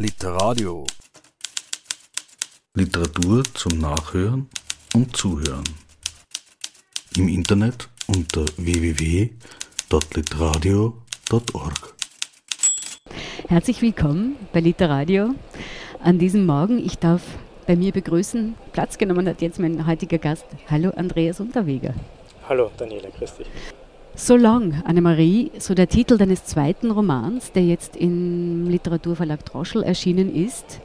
Literadio. Literatur zum Nachhören und Zuhören. Im Internet unter www.literadio.org. Herzlich willkommen bei Literadio an diesem Morgen. Ich darf bei mir begrüßen, Platz genommen hat jetzt mein heutiger Gast. Hallo Andreas Unterweger. Hallo Daniela, grüß dich. So Long, Annemarie, so der Titel deines zweiten Romans, der jetzt im Literaturverlag Droschel erschienen ist.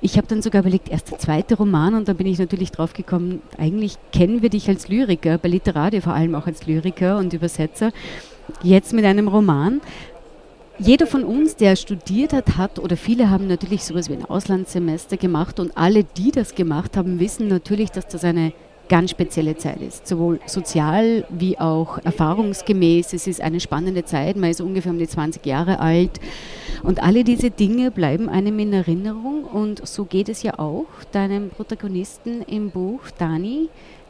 Ich habe dann sogar überlegt, erst der zweite Roman und dann bin ich natürlich drauf gekommen, eigentlich kennen wir dich als Lyriker, bei Literadio vor allem auch als Lyriker und Übersetzer, jetzt mit einem Roman. Jeder von uns, der studiert hat, hat oder viele haben natürlich sowas wie ein Auslandssemester gemacht und alle, die das gemacht haben, wissen natürlich, dass das eine ganz spezielle Zeit ist, sowohl sozial wie auch erfahrungsgemäß. Es ist eine spannende Zeit, man ist ungefähr um die 20 Jahre alt und alle diese Dinge bleiben einem in Erinnerung und so geht es ja auch deinem Protagonisten im Buch Dani,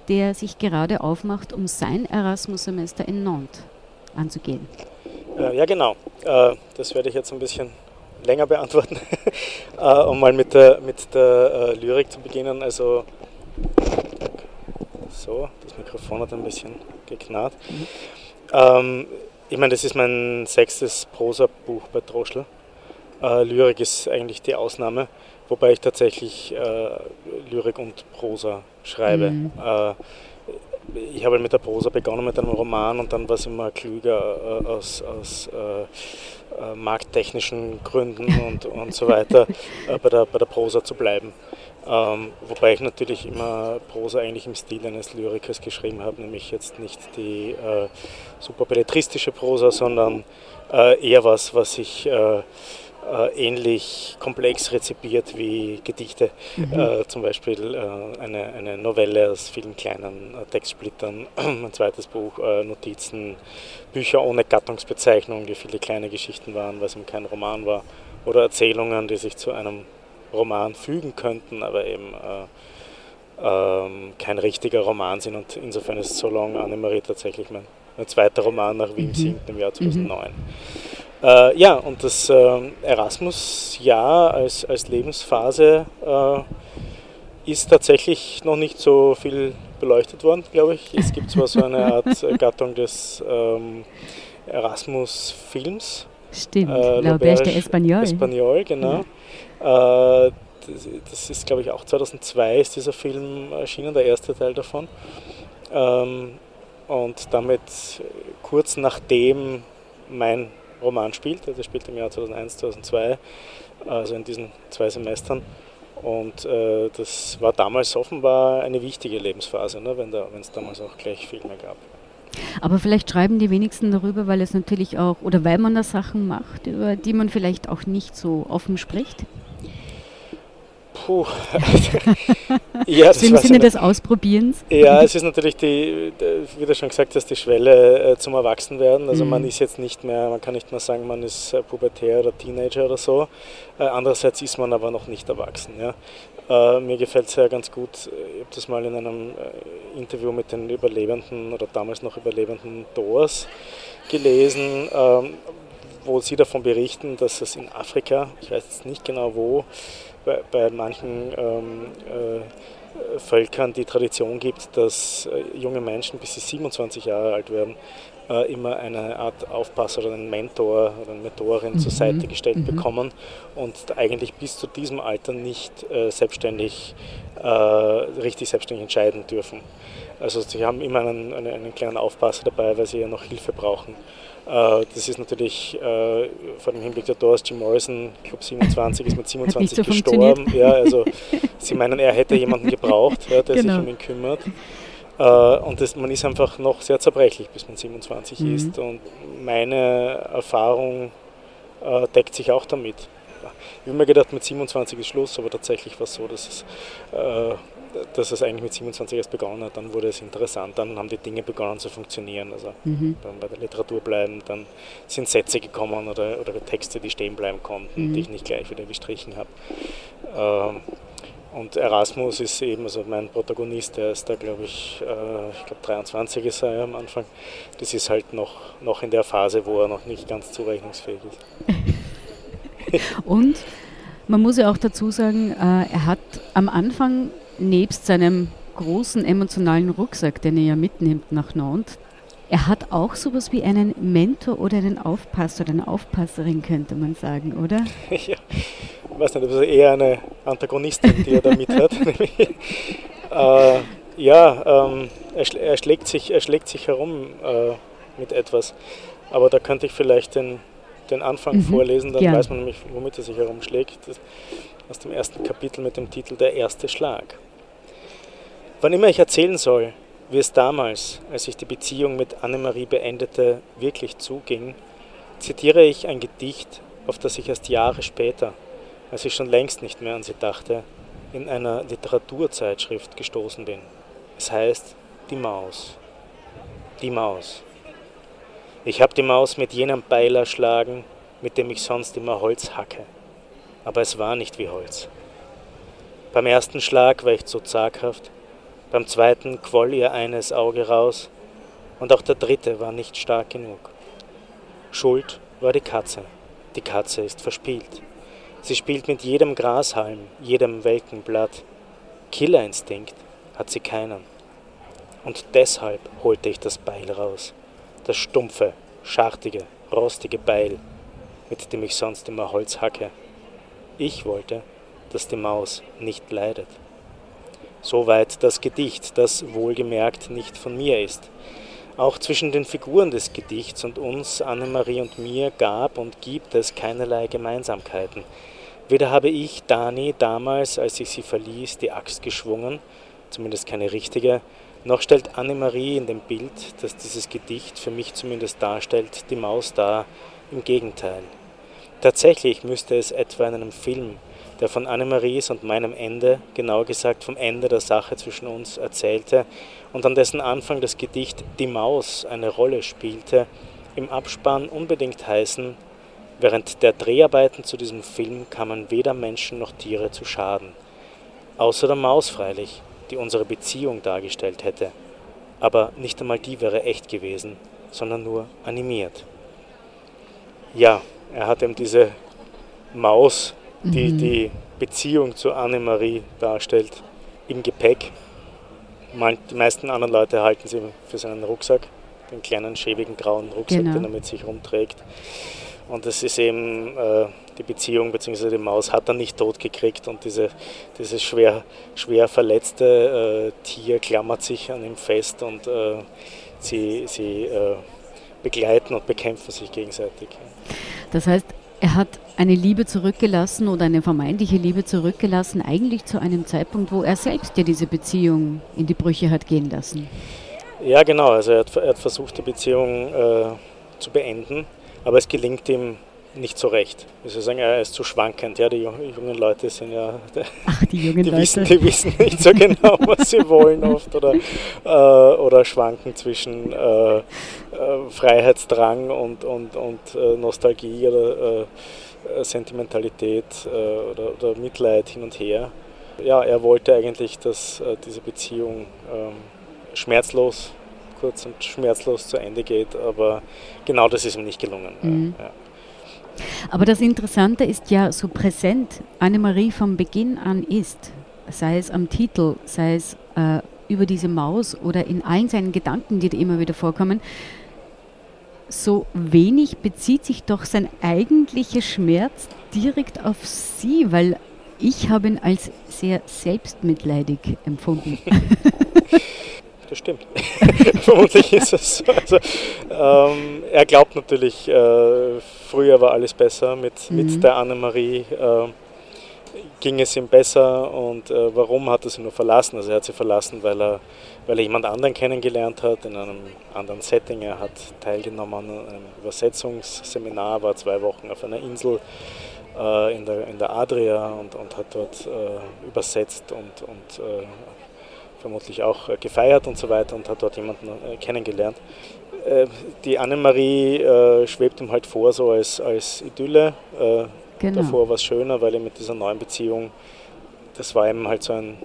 der sich gerade aufmacht, um sein Erasmus-Semester in Nantes anzugehen. Äh, ja, genau. Äh, das werde ich jetzt ein bisschen länger beantworten, äh, um mal mit der, mit der Lyrik zu beginnen. Also so, das Mikrofon hat ein bisschen geknarrt. Mhm. Ähm, ich meine, das ist mein sechstes Prosa-Buch bei Droschel. Äh, Lyrik ist eigentlich die Ausnahme, wobei ich tatsächlich äh, Lyrik und Prosa schreibe. Mhm. Äh, ich habe mit der Prosa begonnen mit einem Roman und dann war es immer klüger äh, aus, aus äh, äh, markttechnischen Gründen und, und so weiter bei, der, bei der Prosa zu bleiben. Ähm, wobei ich natürlich immer Prosa eigentlich im Stil eines Lyrikers geschrieben habe, nämlich jetzt nicht die äh, super belletristische Prosa, sondern äh, eher was, was ich äh, äh ähnlich komplex rezipiert wie Gedichte. Mhm. Äh, zum Beispiel äh, eine, eine Novelle aus vielen kleinen Textsplittern, ein zweites Buch, Notizen, Bücher ohne Gattungsbezeichnung, die viele kleine Geschichten waren, weil es eben kein Roman war, oder Erzählungen, die sich zu einem Roman fügen könnten, aber eben äh, ähm, kein richtiger Roman sind. Und insofern ist So Long Annemarie tatsächlich mein, mein zweiter Roman nach Wien mhm. singt im Jahr 2009. Mhm. Äh, ja, und das äh, Erasmus-Jahr als, als Lebensphase äh, ist tatsächlich noch nicht so viel beleuchtet worden, glaube ich. Es gibt zwar so eine Art Gattung des ähm, Erasmus-Films. Stimmt, äh, L'Auberge de Espagnol. Espagnol, genau. Ja. Äh, das ist, glaube ich, auch 2002 ist dieser Film erschienen, der erste Teil davon. Ähm, und damit kurz nachdem mein Roman spielt, also spielt im Jahr 2001, 2002, also in diesen zwei Semestern. Und äh, das war damals offenbar eine wichtige Lebensphase, ne, wenn es damals auch gleich Filme gab. Aber vielleicht schreiben die wenigsten darüber, weil es natürlich auch, oder weil man da Sachen macht, über die man vielleicht auch nicht so offen spricht? Puh. ja, das Im Sinne des Ausprobierens? Ja, es ist natürlich die, wie du schon gesagt hast, die Schwelle äh, zum Erwachsenwerden. Also mhm. man ist jetzt nicht mehr, man kann nicht mehr sagen, man ist äh, pubertär oder Teenager oder so. Äh, andererseits ist man aber noch nicht erwachsen. Ja. mir gefällt es ja ganz gut, ich habe das mal in einem Interview mit den Überlebenden oder damals noch Überlebenden Doors gelesen, ähm, wo sie davon berichten, dass es in Afrika, ich weiß jetzt nicht genau wo, bei, bei manchen ähm, äh, Völkern die Tradition gibt, dass äh, junge Menschen, bis sie 27 Jahre alt werden, äh, immer eine Art Aufpasser oder einen Mentor oder eine Mentorin mhm. zur Seite gestellt mhm. bekommen und eigentlich bis zu diesem Alter nicht äh, selbstständig, äh, richtig selbstständig entscheiden dürfen. Also sie haben immer einen, einen, einen kleinen Aufpasser dabei, weil sie ja noch Hilfe brauchen. Äh, das ist natürlich äh, vor dem Hinblick der Doors, Jim Morrison, ich glaube 27, ist mit 27 so gestorben. Ja, also sie meinen, er hätte jemanden gebraucht, ja, der genau. sich um ihn kümmert. Äh, und das, man ist einfach noch sehr zerbrechlich, bis man 27 mhm. ist. Und meine Erfahrung äh, deckt sich auch damit. Ich habe mir gedacht, mit 27 ist Schluss, aber tatsächlich war es so, dass es äh, dass es eigentlich mit 27 erst begonnen hat, dann wurde es interessant, dann haben die Dinge begonnen zu funktionieren. Also mhm. bei der Literatur bleiben, dann sind Sätze gekommen oder, oder Texte, die stehen bleiben konnten, mhm. die ich nicht gleich wieder gestrichen habe. Ähm, und Erasmus ist eben, also mein Protagonist, der ist da, glaube ich, äh, ich glaube 23 ist er am Anfang. Das ist halt noch, noch in der Phase, wo er noch nicht ganz zurechnungsfähig ist. Und Man muss ja auch dazu sagen, äh, er hat am Anfang nebst seinem großen emotionalen Rucksack, den er ja mitnimmt nach Nantes, er hat auch sowas wie einen Mentor oder einen Aufpasser oder eine Aufpasserin, könnte man sagen, oder? ja, ich weiß nicht, das ist eher eine Antagonistin, die er da mit hat. äh, ja, ähm, er, er, schlägt sich, er schlägt sich herum äh, mit etwas. Aber da könnte ich vielleicht den, den Anfang mhm, vorlesen, dann ja. weiß man nämlich, womit er sich herumschlägt. Das aus dem ersten Kapitel mit dem Titel Der erste Schlag. Wann immer ich erzählen soll, wie es damals, als ich die Beziehung mit Annemarie beendete, wirklich zuging, zitiere ich ein Gedicht, auf das ich erst Jahre später, als ich schon längst nicht mehr an sie dachte, in einer Literaturzeitschrift gestoßen bin. Es heißt Die Maus. Die Maus. Ich hab die Maus mit jenem Beil erschlagen, mit dem ich sonst immer Holz hacke. Aber es war nicht wie Holz. Beim ersten Schlag war ich zu zaghaft, beim zweiten quoll ihr eines Auge raus und auch der dritte war nicht stark genug. Schuld war die Katze. Die Katze ist verspielt. Sie spielt mit jedem Grashalm, jedem welken Blatt. Killerinstinkt hat sie keinen. Und deshalb holte ich das Beil raus. Das stumpfe, schartige, rostige Beil, mit dem ich sonst immer Holz hacke. Ich wollte, dass die Maus nicht leidet. Soweit das Gedicht, das wohlgemerkt nicht von mir ist. Auch zwischen den Figuren des Gedichts und uns, Annemarie und mir, gab und gibt es keinerlei Gemeinsamkeiten. Weder habe ich Dani damals, als ich sie verließ, die Axt geschwungen, zumindest keine richtige, noch stellt Annemarie in dem Bild, das dieses Gedicht für mich zumindest darstellt, die Maus dar, im Gegenteil. Tatsächlich müsste es etwa in einem Film der von Annemaries und meinem Ende, genauer gesagt vom Ende der Sache zwischen uns, erzählte und an dessen Anfang das Gedicht Die Maus eine Rolle spielte, im Abspann unbedingt heißen, während der Dreharbeiten zu diesem Film kamen weder Menschen noch Tiere zu Schaden. Außer der Maus freilich, die unsere Beziehung dargestellt hätte. Aber nicht einmal die wäre echt gewesen, sondern nur animiert. Ja, er hat eben diese Maus die mhm. die Beziehung zu Annemarie darstellt, im Gepäck. Die meisten anderen Leute halten sie für seinen Rucksack, den kleinen, schäbigen, grauen Rucksack, genau. den er mit sich rumträgt. Und das ist eben äh, die Beziehung, beziehungsweise die Maus hat er nicht tot gekriegt und diese, dieses schwer, schwer verletzte äh, Tier klammert sich an ihm fest und äh, sie, sie äh, begleiten und bekämpfen sich gegenseitig. Das heißt, er hat eine Liebe zurückgelassen oder eine vermeintliche Liebe zurückgelassen, eigentlich zu einem Zeitpunkt, wo er selbst ja diese Beziehung in die Brüche hat gehen lassen. Ja, genau. Also er hat, er hat versucht, die Beziehung äh, zu beenden, aber es gelingt ihm nicht so recht. Ich würde sagen, er ist zu schwankend. Ja, die jungen Leute sind ja. Ach, die jungen die Leute. Wissen, die wissen nicht so genau, was sie wollen oft oder, äh, oder schwanken zwischen äh, äh, Freiheitsdrang und, und, und äh, Nostalgie oder äh, Sentimentalität äh, oder, oder, Mitleid hin und her. Ja, er wollte eigentlich, dass diese Beziehung ähm, schmerzlos kurz und schmerzlos zu Ende geht, aber genau das ist ihm nicht gelungen. Mhm. Ja. Aber das Interessante ist ja, so präsent Annemarie von Beginn an ist, sei es am Titel, sei es äh, über diese Maus oder in allen seinen Gedanken, die da immer wieder vorkommen, so wenig bezieht sich doch sein eigentlicher Schmerz direkt auf sie, weil ich habe ihn als sehr selbstmitleidig empfunden. das stimmt. Vermutlich ist es so. Also, ähm, er glaubt natürlich, äh, früher war alles besser mit, mhm. mit der Annemarie. Äh, ging es ihm besser und äh, warum hat er sie nur verlassen? Also er hat sie verlassen, weil er, weil er jemand anderen kennengelernt hat, in einem anderen Setting. Er hat teilgenommen an einem Übersetzungsseminar, war zwei Wochen auf einer Insel äh, in, der, in der Adria und, und hat dort äh, übersetzt und, und äh, vermutlich auch gefeiert und so weiter und hat dort jemanden äh, kennengelernt. Äh, die Annemarie schwebt ihm halt vor, so als, als Idylle. Genau. Davor war es schöner, weil er mit dieser neuen Beziehung, das war ihm halt so ein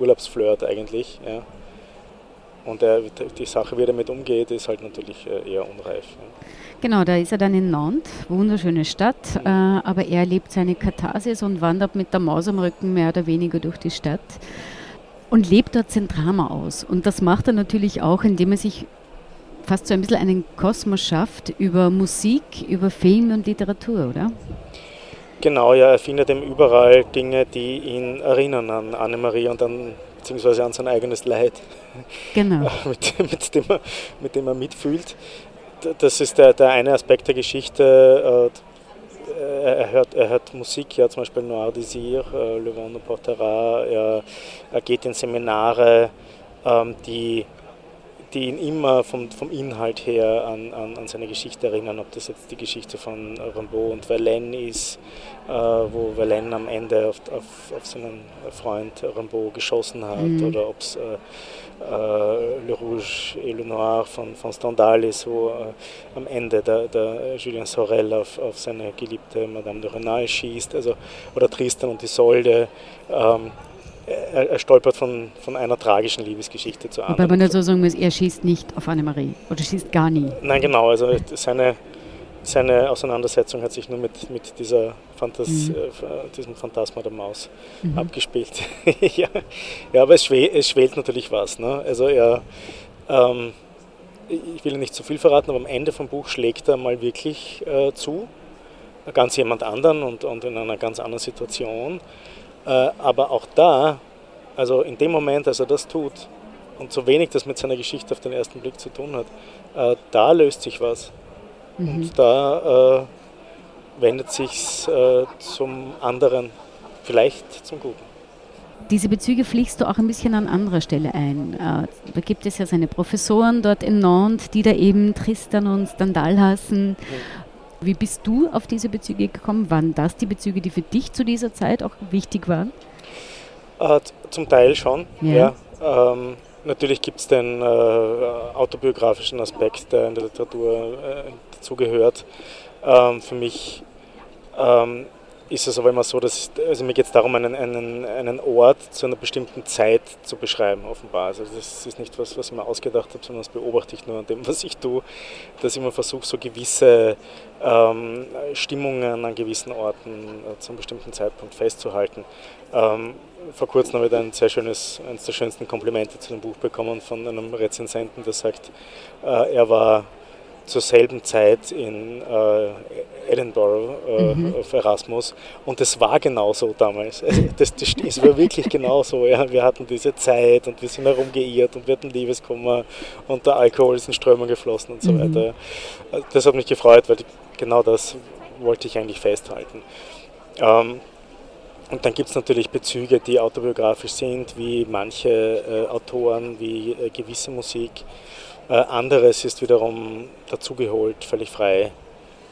Urlaubsflirt eigentlich. Ja. Und er, die Sache, wie er damit umgeht, ist halt natürlich äh, eher unreif. Ja. Genau, da ist er dann in Nantes, wunderschöne Stadt, mhm. äh, aber er erlebt seine Katharsis und wandert mit der Maus am Rücken mehr oder weniger durch die Stadt und lebt dort sein Drama aus. Und das macht er natürlich auch, indem er sich fast so ein bisschen einen Kosmos schafft über Musik, über Film und Literatur, oder? Genau, ja, er findet eben überall Dinge, die ihn erinnern an Annemarie und an beziehungsweise an sein eigenes Leid, genau. mit, mit, dem er, mit dem er mitfühlt. Das ist der, der eine Aspekt der Geschichte. Äh, er hört, er hört Musik, ja, zum Beispiel Noir Désir, äh, Le Vent de Portera. Er, er geht in Seminare, ähm, die die ihn immer vom, vom Inhalt her an, an, an, seine Geschichte erinnern, ob das jetzt die Geschichte von Rimbaud und Verlaine ist, äh, wo Verlaine am Ende auf, auf, auf seinen Freund Rimbaud geschossen hat, mhm. oder ob es äh, äh, Le Rouge et le Noir von, von Stendhal ist, wo äh, am Ende der, der Julien Sorel auf, auf seine geliebte Madame de Renal schießt, also, oder Tristan und Isolde. Ähm, er, er, stolpert von, von einer tragischen Liebesgeschichte zur anderen. Wobei man so sagen muss, er schießt nicht auf Annemarie oder schießt gar nie. Nein, genau. Also seine, seine Auseinandersetzung hat sich nur mit, mit dieser Phantas mhm. äh, diesem Phantasma der Maus mhm. abgespielt. ja. ja, aber es, schwel, es schwelt natürlich was. Ne? Also er, ähm, ich will nicht zu viel verraten, aber am Ende vom Buch schlägt er mal wirklich äh, zu, ganz jemand anderen und, und in einer ganz anderen Situation. Äh, aber auch da, also in dem Moment, als er das tut, und so wenig das mit seiner Geschichte auf den ersten Blick zu tun hat, äh, da löst sich was. Mhm. Und da äh, wendet sich äh, zum anderen, vielleicht zum Guten. Diese Bezüge fliegst du auch ein bisschen an anderer Stelle ein. Äh, da gibt es ja seine Professoren dort in Nantes, die da eben Tristan und Stendhal hassen. Mhm. Wie bist du auf diese Bezüge gekommen? Waren das die Bezüge, die für dich zu dieser Zeit auch wichtig waren? Äh, zum Teil schon, ja. ja. Ähm, natürlich gibt es den äh, autobiografischen Aspekt, der in der Literatur äh, dazugehört. Ähm, für mich ähm, ist es aber immer so, dass also mir geht es darum, einen, einen, einen Ort zu einer bestimmten Zeit zu beschreiben, offenbar. Also das ist nicht was, was ich mir ausgedacht habe, sondern das beobachte ich nur an dem, was ich tue, dass ich immer versuche, so gewisse ähm, Stimmungen an gewissen Orten äh, zu einem bestimmten Zeitpunkt festzuhalten. Ähm, vor kurzem habe ich ein sehr schönes, eines der schönsten Komplimente zu dem Buch bekommen von einem Rezensenten, der sagt, äh, er war zur selben Zeit in äh, Edinburgh äh, mhm. auf Erasmus und das war genauso damals. Also das, das, das war wirklich genauso. Ja. Wir hatten diese Zeit und wir sind herumgeirrt und wir hatten Liebeskummer und der Alkohol ist in Strömung geflossen und so mhm. weiter. Das hat mich gefreut, weil genau das wollte ich eigentlich festhalten. Ähm, und dann gibt es natürlich Bezüge, die autobiografisch sind, wie manche äh, Autoren, wie äh, gewisse Musik. Äh, anderes ist wiederum dazugeholt, völlig frei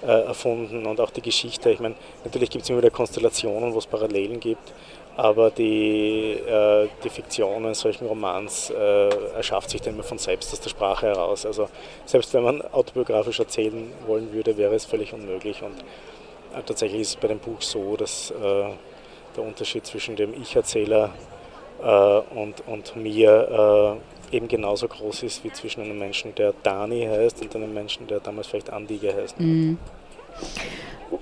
äh, erfunden und auch die Geschichte. Ich meine, natürlich gibt es immer wieder Konstellationen, wo es Parallelen gibt, aber die, äh, die Fiktion in solchen Romans äh, erschafft sich dann immer von selbst aus der Sprache heraus. Also selbst wenn man autobiografisch erzählen wollen würde, wäre es völlig unmöglich. Und äh, tatsächlich ist es bei dem Buch so, dass äh, der Unterschied zwischen dem Ich-Erzähler und, und mir eben genauso groß ist wie zwischen einem Menschen, der Dani heißt und einem Menschen, der damals vielleicht Andige heißt. Mhm.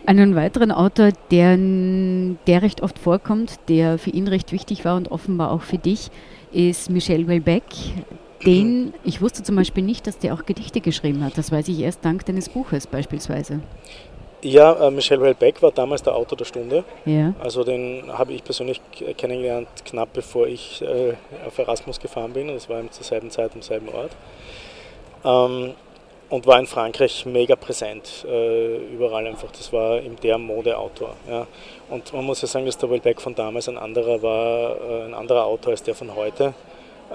Einen weiteren Autor, der, der recht oft vorkommt, der für ihn recht wichtig war und offenbar auch für dich, ist Michel Welbeck. Den, ich wusste zum Beispiel nicht, dass der auch Gedichte geschrieben hat. Das weiß ich erst dank deines Buches beispielsweise. Ja, äh, Michel Welbeck war damals der Autor der Stunde. Ja. Also den habe ich persönlich kennengelernt, knapp bevor ich äh, auf Erasmus gefahren bin. Das war zur selben Zeit am selben Ort. Ähm, und war in Frankreich mega präsent, äh, überall einfach. Das war eben der Modeautor. Ja. Und man muss ja sagen, dass der Welbeck von damals ein anderer war, äh, ein anderer Autor als der von heute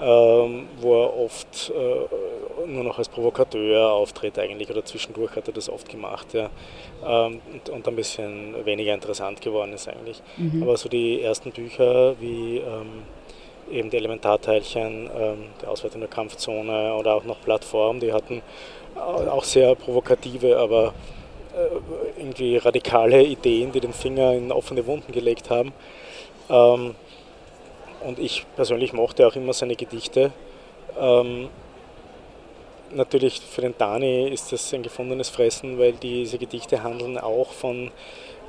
ähm, wo er oft äh, nur noch als Provokateur auftritt eigentlich oder zwischendurch hat er das oft gemacht ja, ähm, und, und, ein bisschen weniger interessant geworden ist eigentlich. Mhm. Aber so die ersten Bücher wie ähm, eben die Elementarteilchen, ähm, die Auswertung der Kampfzone oder auch noch Plattform, die hatten auch sehr provokative, aber äh, irgendwie radikale Ideen, die den Finger in offene Wunden gelegt haben. Ähm, und ich persönlich mochte auch immer seine Gedichte. Ähm, natürlich für den Dani ist das ein gefundenes Fressen, weil diese Gedichte handeln auch von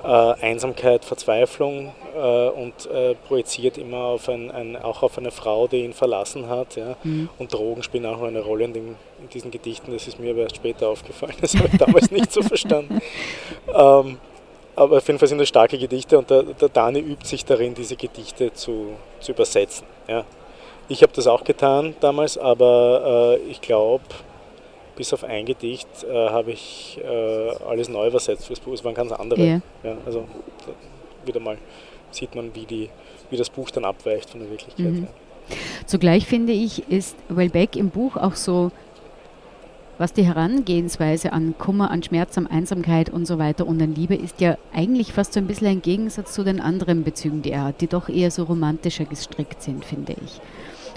äh, Einsamkeit, Verzweiflung äh, und äh, projiziert immer auf ein, ein, auch auf eine Frau, die ihn verlassen hat. Ja? Mhm. Und Drogen spielen auch eine Rolle in, dem, in, diesen Gedichten. Das ist mir aber erst später aufgefallen. Das habe ich damals nicht so verstanden. Ähm, aber auf jeden Fall sind das starke Gedichte und der, der Dani übt sich darin, diese Gedichte zu, zu übersetzen. Ja? Ich habe das auch getan damals, aber äh, ich glaube, bis auf ein Gedicht äh, habe ich äh, alles neu übersetzt fürs Buch. Es waren ganz andere. Yeah. Ja, also wieder mal sieht man, wie, die, wie das Buch dann abweicht von der Wirklichkeit. Mhm. Ja. Zugleich finde ich, ist Wellbeck im Buch auch so, was die Herangehensweise an Kummer, an Schmerz, an Einsamkeit und so weiter und an Liebe ist ja eigentlich fast so ein bisschen ein Gegensatz zu den anderen Bezügen, die er hat, die doch eher so romantischer gestrickt sind, finde ich.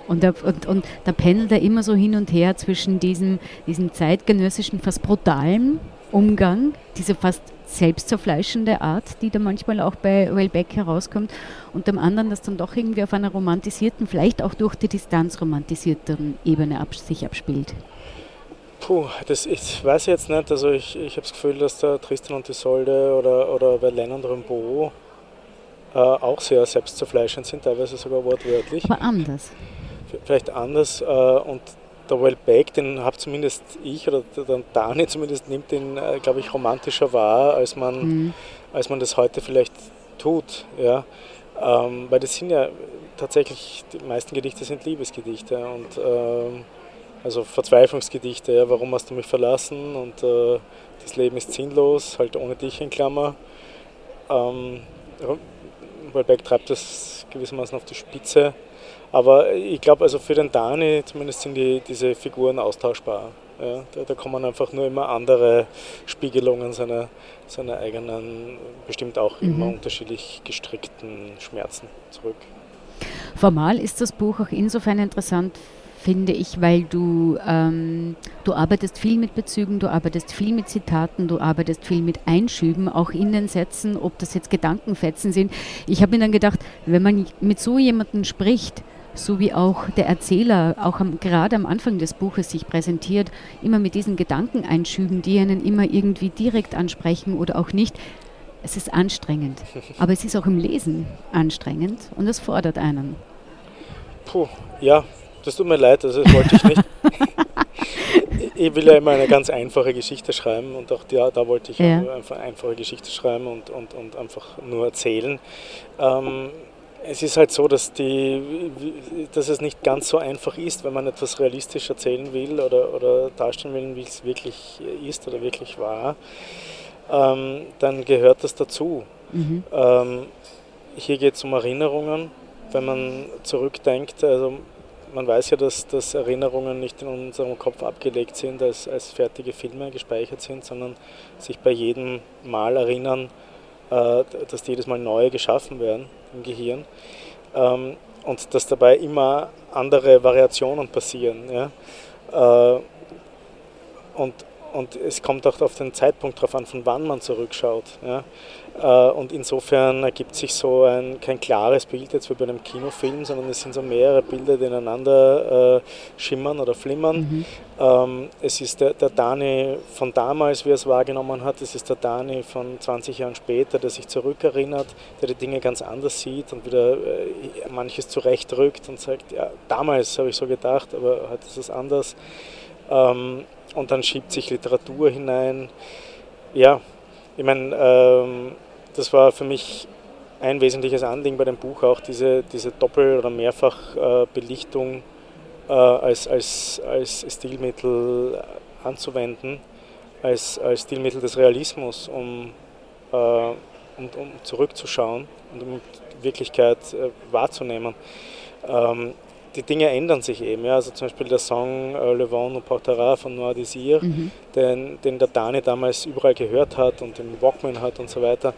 Und da, und, und da pendelt er immer so hin und her zwischen diesem, diesem zeitgenössischen, fast brutalen Umgang, diese fast selbstzerfleischende Art, die da manchmal auch bei Wellbeck herauskommt, und dem anderen, das dann doch irgendwie auf einer romantisierten, vielleicht auch durch die Distanz romantisierten Ebene ab, sich abspielt. Puh, das ich weiß jetzt nicht. Also ich, ich habe das Gefühl, dass der Tristan und Isolde oder, oder Verlaine und Rimbaud äh, auch sehr selbstzerfleischend sind, teilweise sogar wortwörtlich. Aber anders vielleicht anders. Äh, und der Wellbeck, den habe zumindest ich oder der Dani zumindest nimmt den, äh, glaube ich, romantischer wahr, als man, mhm. als man das heute vielleicht tut. Ja? Ähm, weil das sind ja tatsächlich, die meisten Gedichte sind Liebesgedichte und ähm, also Verzweiflungsgedichte, ja, warum hast du mich verlassen und äh, das Leben ist sinnlos, halt ohne dich in Klammer. Ähm, Wellbeck treibt das gewissermaßen auf die Spitze. Aber ich glaube, also für den Dani zumindest sind die, diese Figuren austauschbar. Ja, da, da, kommen einfach nur immer andere Spiegelungen seiner, seiner eigenen, bestimmt auch mhm. immer unterschiedlich gestrickten Schmerzen zurück. Formal ist das Buch auch insofern interessant, finde ich, weil du, ähm, du arbeitest viel mit Bezügen, du arbeitest viel mit Zitaten, du arbeitest viel mit Einschüben, auch in den Sätzen, ob das jetzt Gedankenfetzen sind. Ich habe mir dann gedacht, wenn man mit so jemandem spricht, so wie auch der Erzähler auch am, gerade am Anfang des Buches sich präsentiert, immer mit diesen Gedanken einschüben, die einen immer irgendwie direkt ansprechen oder auch nicht. Es ist anstrengend, aber es ist auch im Lesen anstrengend und es fordert einen. Puh, ja, das tut mir leid, also das wollte ich nicht. ich will ja immer eine ganz einfache Geschichte schreiben und auch ja, da wollte ich ja. einfach eine einfache Geschichte schreiben und, und, und einfach nur erzählen. Ähm, es ist halt so, dass, die, dass es nicht ganz so einfach ist, wenn man etwas realistisch erzählen will oder, oder darstellen will, wie es wirklich ist oder wirklich war, ähm, dann gehört das dazu. Mhm. Ähm, hier geht es um Erinnerungen. Wenn man zurückdenkt, also man weiß ja, dass, dass Erinnerungen nicht in unserem Kopf abgelegt sind, als, als fertige Filme gespeichert sind, sondern sich bei jedem Mal erinnern, äh, dass die jedes Mal neu geschaffen werden im Gehirn ähm, und dass dabei immer andere Variationen passieren. Ja? Äh, und, und es kommt auch auf den Zeitpunkt darauf an, von wann man zurückschaut. Ja? Äh, und insofern ergibt sich so ein, kein klares Bild jetzt wie bei einem Kinofilm, sondern es sind so mehrere Bilder, die ineinander äh, schimmern oder flimmern. Mhm. Ähm, es ist der, der Dani von damals, wie er es wahrgenommen hat, es ist der Dani von 20 Jahren später, der sich zurückerinnert, der die Dinge ganz anders sieht und wieder äh, manches zurechtrückt und sagt, ja, damals habe ich so gedacht, aber heute ist es anders. Ähm, und dann schiebt sich Literatur hinein. Ja, ich meine, ähm, das war für mich ein wesentliches Anliegen bei dem Buch auch, diese, diese Doppel- oder Mehrfachbelichtung äh, als, als, als Stilmittel anzuwenden, als, als Stilmittel des Realismus, um, äh, um, um zurückzuschauen und um Wirklichkeit äh, wahrzunehmen. Ähm, die Dinge ändern sich eben. Ja. Also zum Beispiel der Song äh, Le Vent nous portera von Noir Désir, mhm. den, den der Dani damals überall gehört hat und den Walkman hat und so weiter.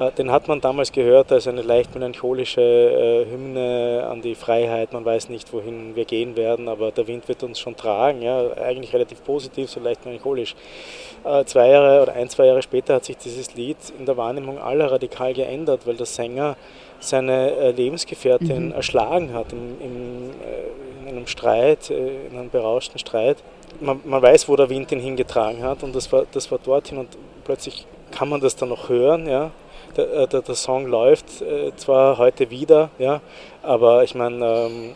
Äh, den hat man damals gehört als eine leicht melancholische äh, Hymne an die Freiheit. Man weiß nicht, wohin wir gehen werden, aber der Wind wird uns schon tragen. Ja. Eigentlich relativ positiv, so leicht melancholisch. Äh, zwei Jahre oder ein, zwei Jahre später hat sich dieses Lied in der Wahrnehmung aller radikal geändert, weil der Sänger seine äh, Lebensgefährtin mhm. erschlagen hat im, äh, in einem Streit, in einem berauschten Streit. Man, man, weiß, wo der Wind ihn hingetragen hat und das war, das war dorthin und plötzlich kann man das dann noch hören. Ja? Der, äh, der, der Song läuft äh, zwar heute wieder, ja, aber ich meine, ähm,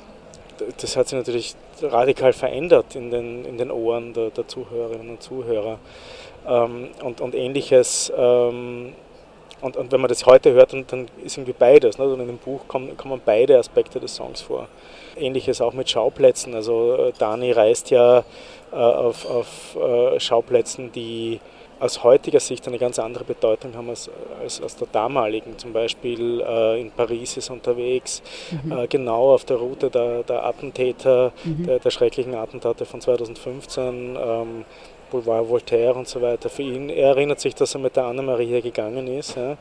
das hat sich natürlich radikal verändert in den, in den Ohren der, der Zuhörerinnen und Zuhörer. Ähm, und, und ähnliches. Ähm, und, und wenn man das heute hört, dann, dann ist irgendwie beides. Ne? Und in dem Buch kommen, kommen beide Aspekte des Songs vor. Ähnliches auch mit Schauplätzen. Also äh, Dani reist ja äh, auf, auf äh, Schauplätzen, die aus heutiger Sicht eine ganz andere Bedeutung haben als, als aus der damaligen. Zum Beispiel äh, in Paris ist unterwegs, mhm. äh, genau auf der Route der, der Attentäter, mhm. der, der, schrecklichen Attentate von 2015. Ähm, Boulevard Voltaire und so weiter. Für ihn, er erinnert sich, dass er mit der Anna-Maria gegangen ist. Ja.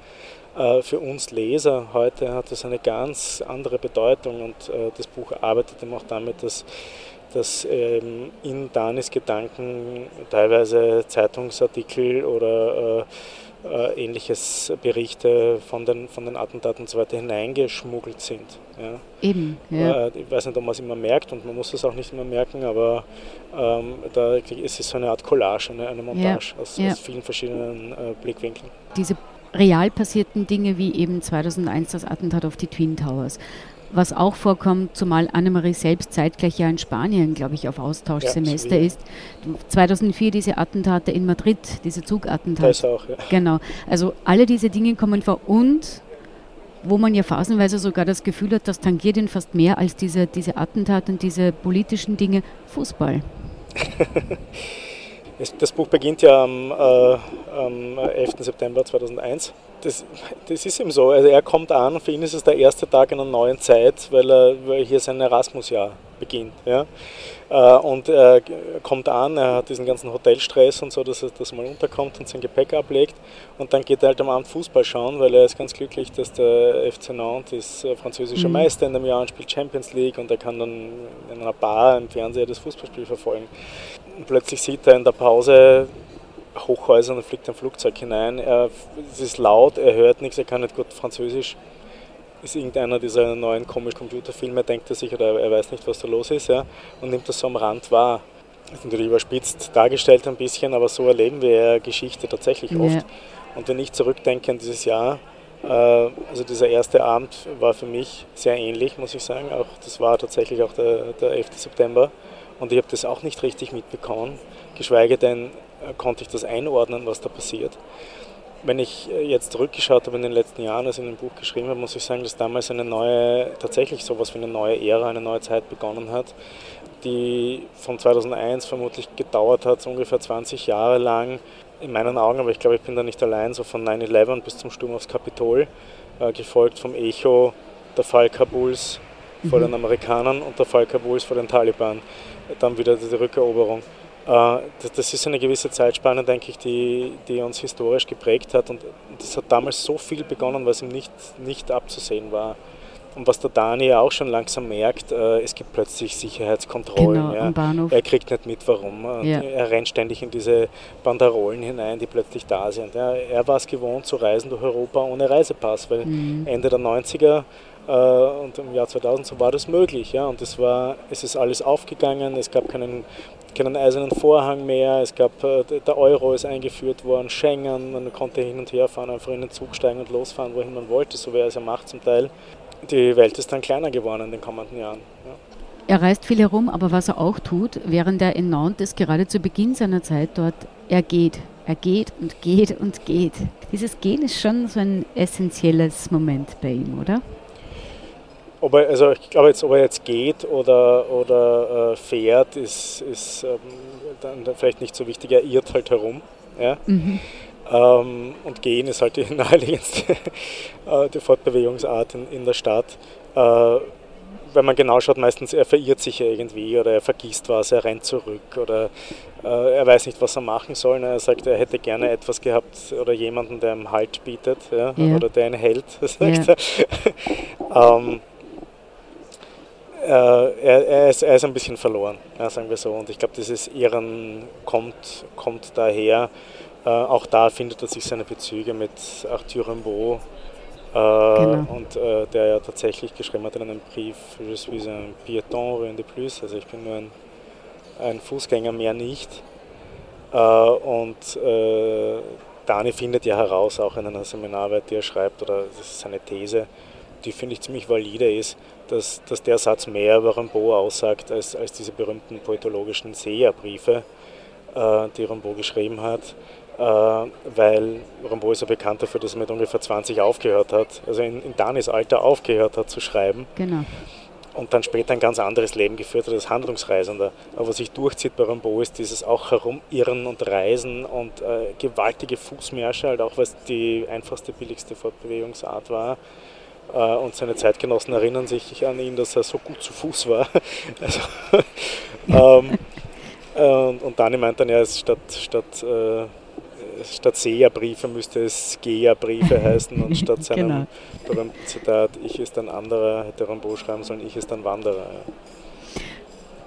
Äh, für uns Leser heute hat das eine ganz andere Bedeutung und äh, das Buch arbeitet eben auch damit, dass dass ähm, in Danis Gedanken teilweise Zeitungsartikel oder äh, äh, ähnliches Berichte von den, von den Attentaten und so weiter hineingeschmuggelt sind. Ja. Eben, ja. Äh, ich weiß nicht, ob man es immer merkt und man muss es auch nicht immer merken, aber ähm, da ist es so eine Art Collage, eine, eine Montage ja. Aus, aus, vielen verschiedenen äh, Blickwinkeln. Diese real passierten Dinge wie eben 2001 das Attentat auf die Twin Towers was auch vorkommt, zumal Annemarie selbst zeitgleich ja in Spanien, glaube ich, auf Austauschsemester ja, ist. 2004 diese Attentate in Madrid, diese Zugattentate. Das auch, ja. Genau. Also alle diese Dinge kommen vor und wo man ja phasenweise sogar das Gefühl hat, das tangiert ihn fast mehr als diese, diese Attentate und diese politischen Dinge, Fußball. Das Buch beginnt ja am, äh, am 11. September 2001. Das, das, ist ihm so. Also er kommt an, für ihn ist es der erste Tag einer neuen Zeit, weil er, weil hier sein Erasmus-Jahr beginnt. Ja? Äh, und er kommt an, er hat diesen ganzen Hotelstress und so, dass er das mal unterkommt und sein Gepäck ablegt. Und dann geht er halt am Abend Fußball schauen, weil er ist ganz glücklich, dass der FC Nantes ist äh, französischer mhm. Meister in dem Jahr und spielt Champions League und er kann dann in einer Bar im Fernseher das Fußballspiel verfolgen. Und plötzlich sieht er in der Pause Hochhäuser und fliegt ein Flugzeug hinein. Er, es ist laut, er hört nichts, er kann nicht gut Französisch. Ist irgendeiner dieser neuen komischen Computerfilme, denkt er sich, oder er weiß nicht, was da los ist, ja, und nimmt das so am Rand wahr. Das ist natürlich überspitzt dargestellt ein bisschen, aber so erleben wir ja Geschichte tatsächlich oft. Ja. Und wenn ich zurückdenke an dieses Jahr, äh, also dieser erste Abend war für mich sehr ähnlich, muss ich sagen. Auch das war tatsächlich auch der, der 11. September. Und ich habe das auch nicht richtig mitbekommen, geschweige denn äh, konnte ich das einordnen, was da passiert. Wenn ich äh, jetzt zurückgeschaut habe in den letzten Jahren, als ich in dem Buch geschrieben habe, muss ich sagen, dass damals eine neue, tatsächlich sowas wie eine neue Ära, eine neue Zeit begonnen hat, die von 2001 vermutlich gedauert hat, so ungefähr 20 Jahre lang. In meinen Augen, aber ich glaube, ich bin da nicht allein, so von 9-11 bis zum Sturm aufs Kapitol, äh, gefolgt vom Echo, der Fall Kabuls vor mhm. den Amerikanern und der Fall Kabuls vor den Taliban. Dann wieder die Rückeroberung. Äh, das ist eine gewisse Zeitspanne, denke ich, die, die uns historisch geprägt hat. Und das hat damals so viel begonnen, was ihm nicht, nicht abzusehen war. Und was der Dani ja auch schon langsam merkt, äh, es gibt plötzlich Sicherheitskontrollen. Genau, ja. am Bahnhof. Er kriegt nicht mit, warum. Ja. Er rennt ständig in diese Banderolen hinein, die plötzlich da sind. Ja. Er war es gewohnt zu reisen durch Europa ohne Reisepass, weil mhm. Ende der 90er äh, und im Jahr 2000 so war das möglich. Ja? Und es, war, es ist alles aufgegangen, es gab keinen, keinen eisernen Vorhang mehr, es gab, äh, der Euro ist eingeführt worden, Schengen, man konnte hin und her fahren, einfach in den Zug steigen und losfahren, wohin man wollte, so wie er es ja macht zum Teil. Die Welt ist dann kleiner geworden in den kommenden Jahren. Ja. Er reist viel herum, aber was er auch tut, während er in Nantes gerade zu Beginn seiner Zeit dort, er geht. Er geht und geht und geht. Dieses Gehen ist schon so ein essentielles Moment bei ihm, oder? Ob er, also ich glaube jetzt, ob er jetzt geht oder, oder äh, fährt, ist, ist ähm, dann vielleicht nicht so wichtig. Er irrt halt herum. Ja? Mhm. Ähm, und gehen ist halt die naheliegendste äh, die Fortbewegungsart in, in der Stadt. Äh, wenn man genau schaut, meistens er verirrt sich irgendwie oder er vergisst was, er rennt zurück oder äh, er weiß nicht, was er machen soll. Er sagt, er hätte gerne etwas gehabt oder jemanden, der ihm Halt bietet ja, ja. oder der ihn hält. Ja. er. ähm, äh, er, er, ist, er ist ein bisschen verloren, sagen wir so. Und ich glaube, dieses Irren kommt, kommt daher. Äh, auch da findet er sich seine Bezüge mit Arthur Rimbaud genau. und äh, der ja tatsächlich geschrieben hat in einem Brief, Je suis un piéton, rien de plus, also ich bin nur ein, ein Fußgänger, mehr nicht. Äh, und äh, Dani findet ja heraus, auch in einer Seminararbeit, die er schreibt, oder das ist seine These, die finde ich ziemlich valide ist, dass, dass der Satz mehr über Rimbaud aussagt als, als diese berühmten poetologischen Seherbriefe, äh, die Rimbaud geschrieben hat, äh, weil Rimbaud ist ja bekannt dafür, dass er mit ungefähr 20 aufgehört hat, also in, in Danis Alter aufgehört hat zu schreiben. Genau. Und dann später ein ganz anderes Leben geführt hat als Handlungsreisender. Aber was sich durchzieht bei Rimbaud ist dieses auch Herumirren und Reisen und äh, gewaltige Fußmärsche, halt auch was die einfachste, billigste Fortbewegungsart war. Äh, und seine Zeitgenossen erinnern sich an ihn, dass er so gut zu Fuß war. Also, ähm, und, und Dani meint dann ja, statt, statt, äh, statt Seherbriefe müsste es Geherbriefe heißen und statt seinem genau. berühmten Zitat, ich ist ein anderer, hätte Rambo schreiben sollen, ich ist ein Wanderer.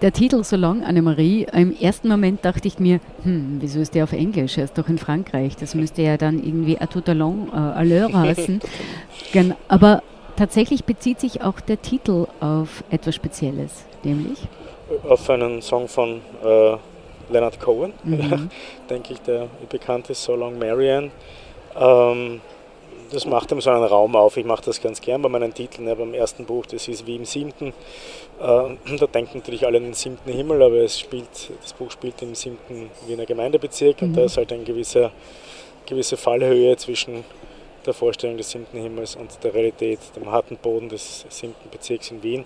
Der Titel So Long Annemarie, im ersten Moment dachte ich mir, hm, wieso ist der auf Englisch? Er ist doch in Frankreich. Das müsste ja dann irgendwie à tout à long, äh, à l'heure heißen. Aber tatsächlich bezieht sich auch der Titel auf etwas Spezielles, nämlich? Auf einen Song von äh, Leonard Cohen, mhm. denke ich, der bekannt ist, So Long Marianne. Ähm, das macht ihm so einen Raum auf. Ich mache das ganz gern bei meinen Titeln. Ja, beim ersten Buch, das ist wie im siebten. Äh, da denken natürlich alle an den siebten Himmel, aber es spielt, das Buch spielt im siebten Wiener Gemeindebezirk mhm. und da ist halt eine gewisse, gewisse Fallhöhe zwischen der Vorstellung des siebten Himmels und der Realität, dem harten Boden des siebten Bezirks in Wien.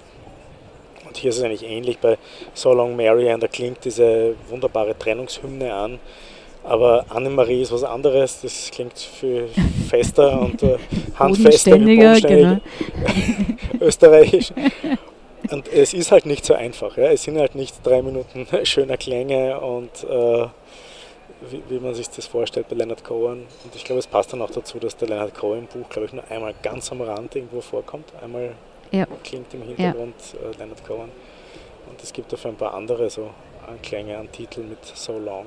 Und hier ist es eigentlich ähnlich bei So Long Marianne, da klingt diese wunderbare Trennungshymne an aber Annemarie ist was anderes, das klingt viel fester und äh, handfester und genau. österreichisch. Und es ist halt nicht so einfach. Ja. Es sind halt nicht drei Minuten schöner Klänge und äh, wie, wie, man sich das vorstellt bei Leonard Cohen. Und ich glaube, es passt dann auch dazu, dass der Leonard Cohen Buch, glaube ich, nur einmal ganz am Rand irgendwo vorkommt. Einmal ja. klingt im Hintergrund ja. äh, Leonard Cohen. Und es gibt dafür ein paar andere so Klänge an Titel mit So Long.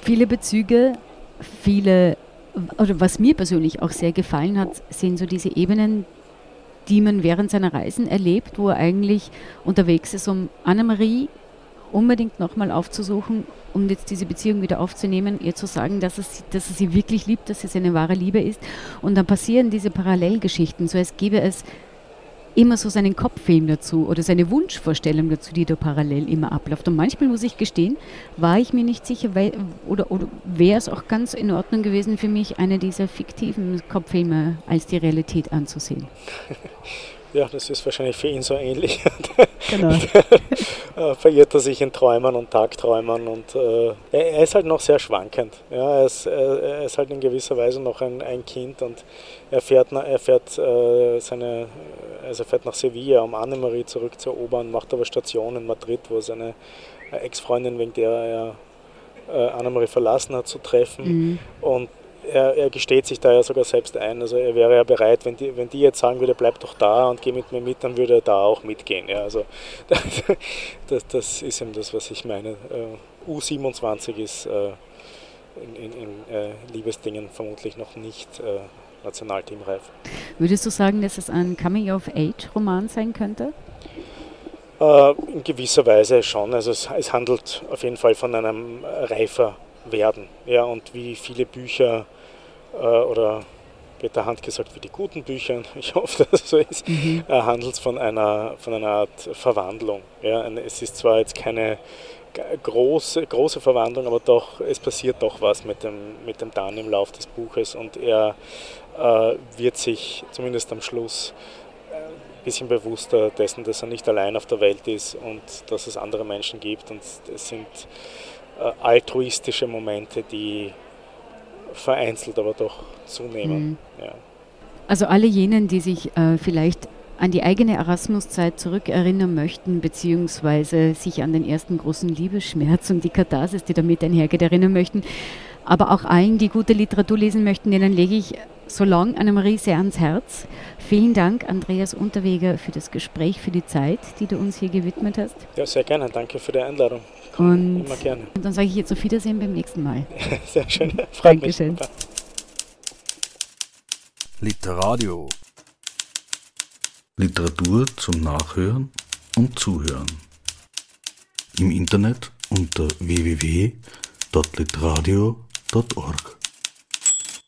Viele Bezüge, viele, oder was mir persönlich auch sehr gefallen hat, sind so diese Ebenen, die man während seiner Reisen erlebt, wo er eigentlich unterwegs ist, um Annemarie unbedingt nochmal aufzusuchen, um jetzt diese Beziehung wieder aufzunehmen, ihr zu sagen, dass, es, dass er sie wirklich liebt, dass sie seine wahre Liebe ist. Und dann passieren diese Parallelgeschichten, so als gäbe es immer so seinen Kopffilm dazu oder seine Wunschvorstellung dazu, die da parallel immer abläuft. Und manchmal muss ich gestehen, war ich mir nicht sicher, weil, oder, oder wäre es auch ganz in Ordnung gewesen für mich, eine dieser fiktiven Kopffilme als die Realität anzusehen. Ja, das ist wahrscheinlich für ihn so ähnlich. Genau. Äh, verirrt er sich in Träumen und Tagträumen und äh, er ist halt noch sehr schwankend. Ja, er, ist, er ist halt in gewisser Weise noch ein, ein Kind und er fährt, er fährt äh, seine, also fährt nach Sevilla, um Annemarie zurückzuerobern, macht aber Station in Madrid, wo seine Ex-Freundin, wegen der er äh, Annemarie verlassen hat, zu treffen. Mhm. Und er, er, gesteht sich da ja sogar selbst ein. Also er wäre ja bereit, wenn die, wenn die jetzt sagen würde, bleib doch da und geh mit mir mit, dann würde er da auch mitgehen. Ja, also das, das ist eben das, was ich meine. Uh, U27 ist uh, in, in, in uh, Liebesdingen vermutlich noch nicht nationalteamreif. Würdest du sagen, dass es ein Coming-of-Age-Roman sein könnte? in gewisser Weise schon. Also es, es handelt auf jeden Fall von einem reifer werden. Ja, und wie viele Bücher äh, oder Peter Hand gesagt, wie die guten Bücher, ich hoffe, dass es so ist, mhm. äh, handelt es von einer, von einer Art Verwandlung. Ja, es ist zwar jetzt keine große, große Verwandlung, aber doch, es passiert doch was mit dem, mit dem Dan im Lauf des Buches und er äh, wird sich zumindest am Schluss ein äh, bisschen bewusster dessen, dass er nicht allein auf der Welt ist und dass es andere Menschen gibt und es sind äh, altruistische Momente, die vereinzelt aber doch zunehmen. Mhm. Ja. Also alle jenen, die sich äh, vielleicht an die eigene Erasmus-Zeit zurückerinnern möchten, beziehungsweise sich an den ersten großen Liebesschmerz und die Katharsis, die damit einhergeht, erinnern möchten, aber auch allen, die gute Literatur lesen möchten, denen lege ich so lang Annemarie sehr ans Herz. Vielen Dank, Andreas Unterweger, für das Gespräch, für die Zeit, die du uns hier gewidmet hast. Ja, sehr gerne. Danke für die Einladung. Und immer gerne. Und dann sage ich jetzt auf Wiedersehen beim nächsten Mal. Sehr schön. Freut Dankeschön. mich. Literadio. Literatur zum Nachhören und Zuhören. Im Internet unter www.literadio.org.